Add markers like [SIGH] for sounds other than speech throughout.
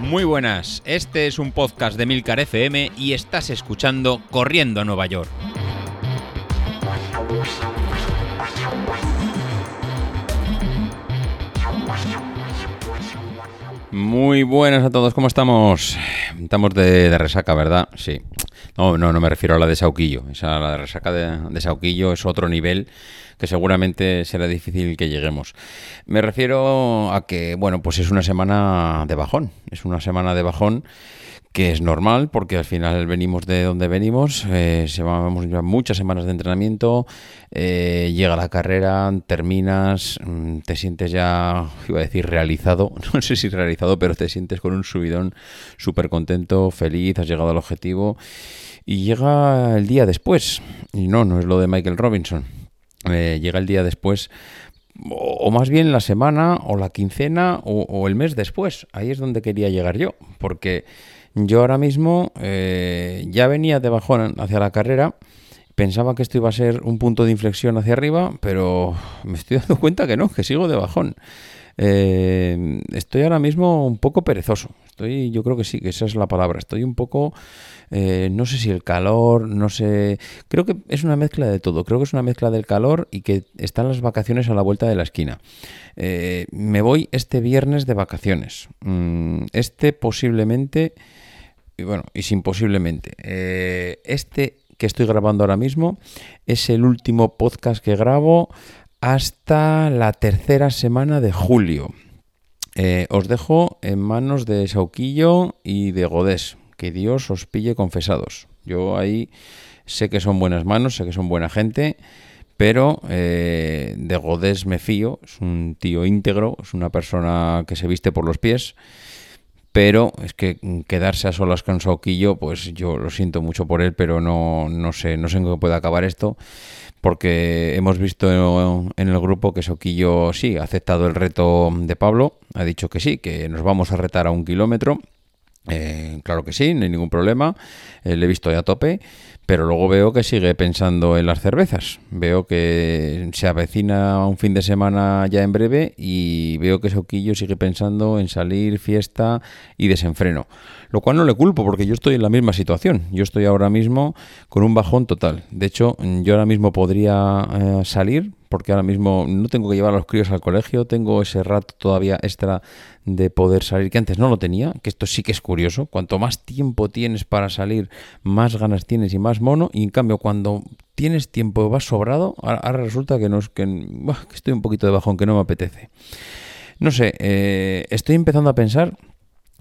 Muy buenas, este es un podcast de Milcar FM y estás escuchando Corriendo a Nueva York. Muy buenas a todos, ¿cómo estamos? Estamos de, de resaca, ¿verdad? Sí. No, no, no me refiero a la de Sauquillo. Esa, la de resaca de, de Sauquillo es otro nivel que seguramente será difícil que lleguemos. Me refiero a que, bueno, pues es una semana de bajón. Es una semana de bajón que es normal porque al final venimos de donde venimos, eh, llevamos muchas semanas de entrenamiento, eh, llega la carrera, terminas, mm, te sientes ya, iba a decir realizado, [LAUGHS] no sé si realizado, pero te sientes con un subidón súper contento, feliz, has llegado al objetivo y llega el día después. Y no, no es lo de Michael Robinson. Eh, llega el día después o, más bien la semana o la quincena o, o, el mes después. Ahí es donde quería llegar yo, porque yo ahora mismo eh, ya venía de bajón hacia la carrera, pensaba que esto iba a ser un punto de inflexión hacia arriba, pero me estoy [LAUGHS] dando cuenta que no, que sigo de bajón. Eh, estoy ahora mismo un poco perezoso. Estoy, yo creo que sí, que esa es la palabra. Estoy un poco, eh, no sé si el calor, no sé. Creo que es una mezcla de todo. Creo que es una mezcla del calor y que están las vacaciones a la vuelta de la esquina. Eh, me voy este viernes de vacaciones. Mm, este posiblemente, y bueno, y sin posiblemente. Eh, este que estoy grabando ahora mismo es el último podcast que grabo hasta la tercera semana de julio. Eh, os dejo en manos de Sauquillo y de Godés. Que Dios os pille confesados. Yo ahí sé que son buenas manos, sé que son buena gente, pero eh, de Godés me fío. Es un tío íntegro, es una persona que se viste por los pies. Pero es que quedarse a solas con Sauquillo, pues yo lo siento mucho por él, pero no, no sé, no sé en qué puede acabar esto porque hemos visto en el grupo que Soquillo sí ha aceptado el reto de Pablo, ha dicho que sí, que nos vamos a retar a un kilómetro. Eh, claro que sí, no hay ningún problema, eh, le he visto ya a tope, pero luego veo que sigue pensando en las cervezas. Veo que se avecina un fin de semana ya en breve y veo que Soquillo sigue pensando en salir, fiesta y desenfreno. Lo cual no le culpo porque yo estoy en la misma situación. Yo estoy ahora mismo con un bajón total. De hecho, yo ahora mismo podría eh, salir porque ahora mismo no tengo que llevar a los críos al colegio, tengo ese rato todavía extra de poder salir, que antes no lo tenía, que esto sí que es curioso, cuanto más tiempo tienes para salir, más ganas tienes y más mono, y en cambio cuando tienes tiempo vas sobrado, ahora resulta que, no que, que estoy un poquito de bajón, que no me apetece. No sé, eh, estoy empezando a pensar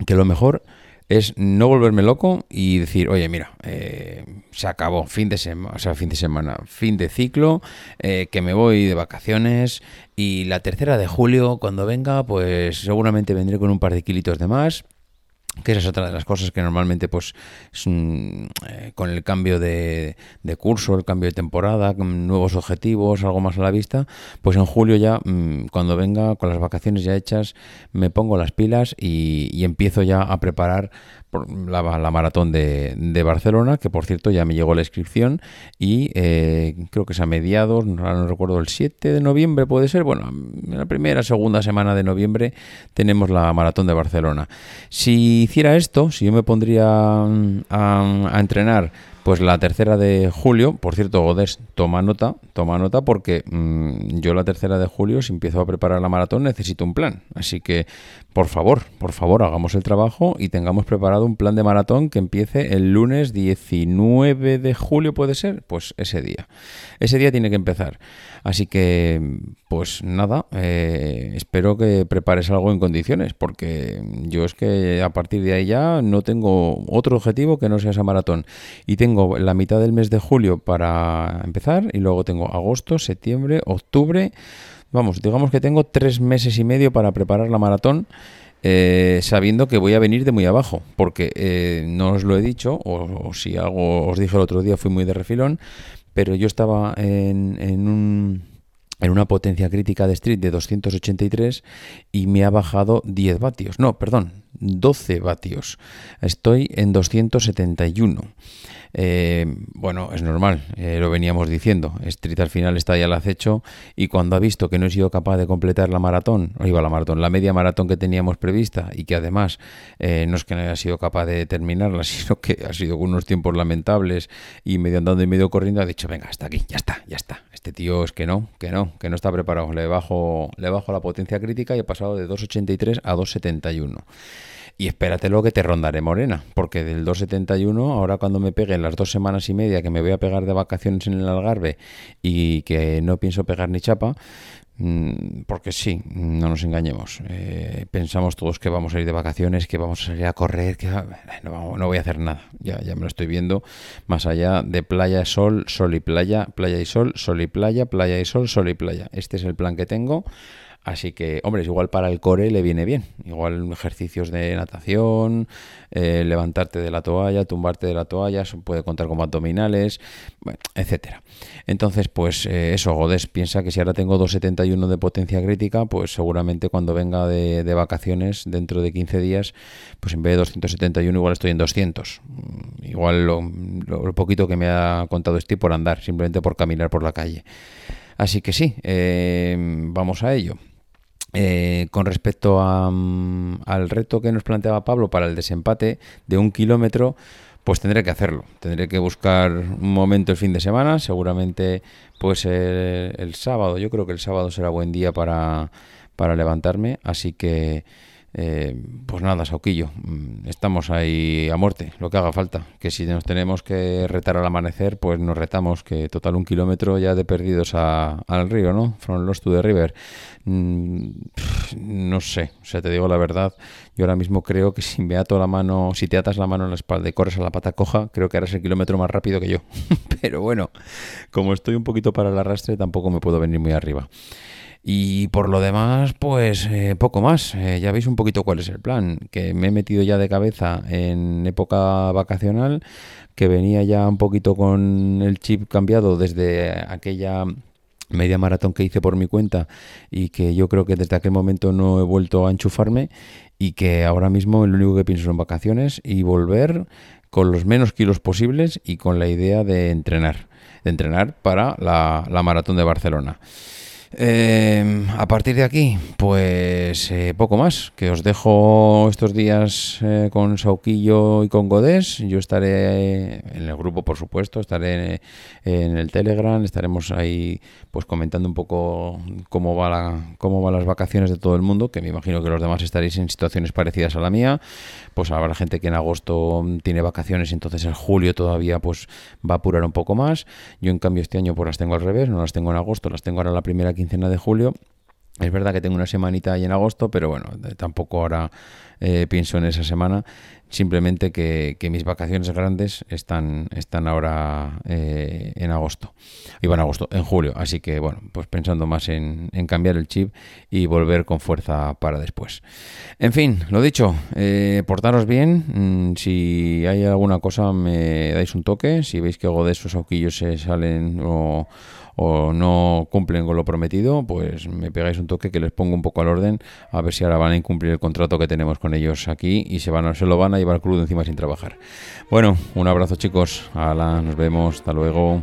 que lo mejor es no volverme loco y decir, oye, mira, eh, se acabó, fin de semana, o sea, fin de semana, fin de ciclo, eh, que me voy de vacaciones y la tercera de julio, cuando venga, pues seguramente vendré con un par de kilitos de más que esa es otra de las cosas que normalmente pues un, eh, con el cambio de, curso, el cambio de temporada, nuevos objetivos, algo más a la vista, pues en julio ya, mmm, cuando venga con las vacaciones ya hechas, me pongo las pilas y, empiezo ya a preparar la, la maratón de, de, Barcelona, que por cierto ya me llegó la inscripción y eh, creo que es a mediados, no, no, recuerdo, el 7 de noviembre puede ser, bueno, en la primera, segunda semana de noviembre tenemos la maratón de Barcelona. Si hiciera esto, si yo me pondría mm, a, a entrenar pues la tercera de julio, por cierto, Godés, toma nota, toma nota porque mmm, yo la tercera de julio, si empiezo a preparar la maratón, necesito un plan. Así que, por favor, por favor, hagamos el trabajo y tengamos preparado un plan de maratón que empiece el lunes 19 de julio, ¿puede ser? Pues ese día. Ese día tiene que empezar. Así que, pues nada, eh, espero que prepares algo en condiciones, porque yo es que a partir de ahí ya no tengo otro objetivo que no sea esa maratón. Y tengo la mitad del mes de julio para empezar y luego tengo agosto, septiembre, octubre. Vamos, digamos que tengo tres meses y medio para preparar la maratón. Eh, sabiendo que voy a venir de muy abajo, porque eh, no os lo he dicho, o, o, si algo os dije el otro día, fui muy de refilón, pero yo estaba en, en un en una potencia crítica de Street de 283 y me ha bajado 10 vatios. No, perdón, 12 vatios. Estoy en 271. Eh, bueno, es normal, eh, lo veníamos diciendo. Street al final está ya al acecho y cuando ha visto que no he sido capaz de completar la maratón, o iba la maratón, la media maratón que teníamos prevista y que además eh, no es que no haya sido capaz de terminarla, [LAUGHS] sino que ha sido unos tiempos lamentables y medio andando y medio corriendo, ha dicho, venga, hasta aquí, ya está, ya está. Este tío es que no, que no, que no está preparado. Le bajo, le bajo la potencia crítica y he pasado de 2,83 a 2,71. Y espérate lo que te rondaré morena, porque del 271, ahora cuando me pegue las dos semanas y media que me voy a pegar de vacaciones en el Algarve y que no pienso pegar ni chapa, mm, porque sí, no nos engañemos. Eh, pensamos todos que vamos a ir de vacaciones, que vamos a salir a correr, que no, no, voy a hacer nada. Ya, ya me lo estoy viendo. Más allá de playa, sol, sol y playa, playa y sol, sol y playa, playa y sol, sol y playa. Este es el plan que tengo. Así que, hombre, igual para el core le viene bien. Igual ejercicios de natación, eh, levantarte de la toalla, tumbarte de la toalla, puede contar como abdominales, bueno, etcétera. Entonces, pues eh, eso, Godes piensa que si ahora tengo 271 de potencia crítica, pues seguramente cuando venga de, vacaciones dentro de 15 días, pues en vez de 271 igual estoy en 200. Mm, igual lo, poquito que me ha contado Steve por andar, simplemente por caminar por la calle. Así que sí, eh, vamos a ello. Eh, con respecto mm, al reto que nos planteaba Pablo para el desempate de un kilómetro, pues tendré que hacerlo. Tendré que buscar un momento el fin de semana, seguramente pues el, sábado. Yo creo que el sábado será buen día para, para levantarme, así que eh, pues nada, Sauquillo, mm, estamos ahí a muerte, lo que haga falta. Que si nos tenemos que retar al amanecer, pues nos retamos, que total un kilómetro ya de perdidos al río, ¿no? From Lost to the River. Mm, no sé, o sea, te digo la verdad, yo ahora mismo creo que si me ato la mano, si te atas la mano en la espalda y corres a la pata coja, creo que harás el kilómetro más rápido que yo. [LAUGHS] Pero bueno, como estoy un poquito para el arrastre, tampoco me puedo venir muy arriba. Y por lo demás, pues eh, poco más. Eh, ya veis un poquito cuál es el plan. Que me he metido ya de cabeza en época vacacional, que venía ya un poquito con el chip cambiado desde aquella media maratón que hice por mi cuenta y que yo creo que desde aquel momento no he vuelto a enchufarme y que ahora mismo lo único que pienso son vacaciones y volver con los menos kilos posibles y con la idea de entrenar, de entrenar para la, la maratón de Barcelona. Eh, a partir de aquí, pues eh, poco más, que os dejo estos días eh, con Sauquillo y con Godés. Yo estaré en el grupo, por supuesto, estaré en el Telegram, estaremos ahí pues comentando un poco cómo va la, cómo van las vacaciones de todo el mundo, que me imagino que los demás estaréis en situaciones parecidas a la mía. Pues habrá gente que en agosto tiene vacaciones, entonces en julio todavía pues va a apurar un poco más. Yo en cambio este año pues las tengo al revés, no las tengo en agosto, las tengo ahora la primera quincena de julio. Es verdad que tengo una semanita ahí en agosto, pero bueno, tampoco ahora eh, pienso en esa semana. Simplemente que, mis vacaciones grandes están, están ahora eh, en agosto. Iban en agosto, en julio. Así que bueno, pues pensando más en, cambiar el chip y volver con fuerza para después. En fin, lo dicho, eh, portaros bien. Mm, si hay alguna cosa, me dais un toque. Si veis que algo de esos auquillos se salen o o no cumplen con lo prometido, pues me pegáis un toque que les pongo un poco al orden a ver si ahora van a incumplir el contrato que tenemos con ellos aquí y se, van, lo van a llevar crudo encima sin trabajar. Bueno, un abrazo chicos, Ala, nos vemos, hasta luego.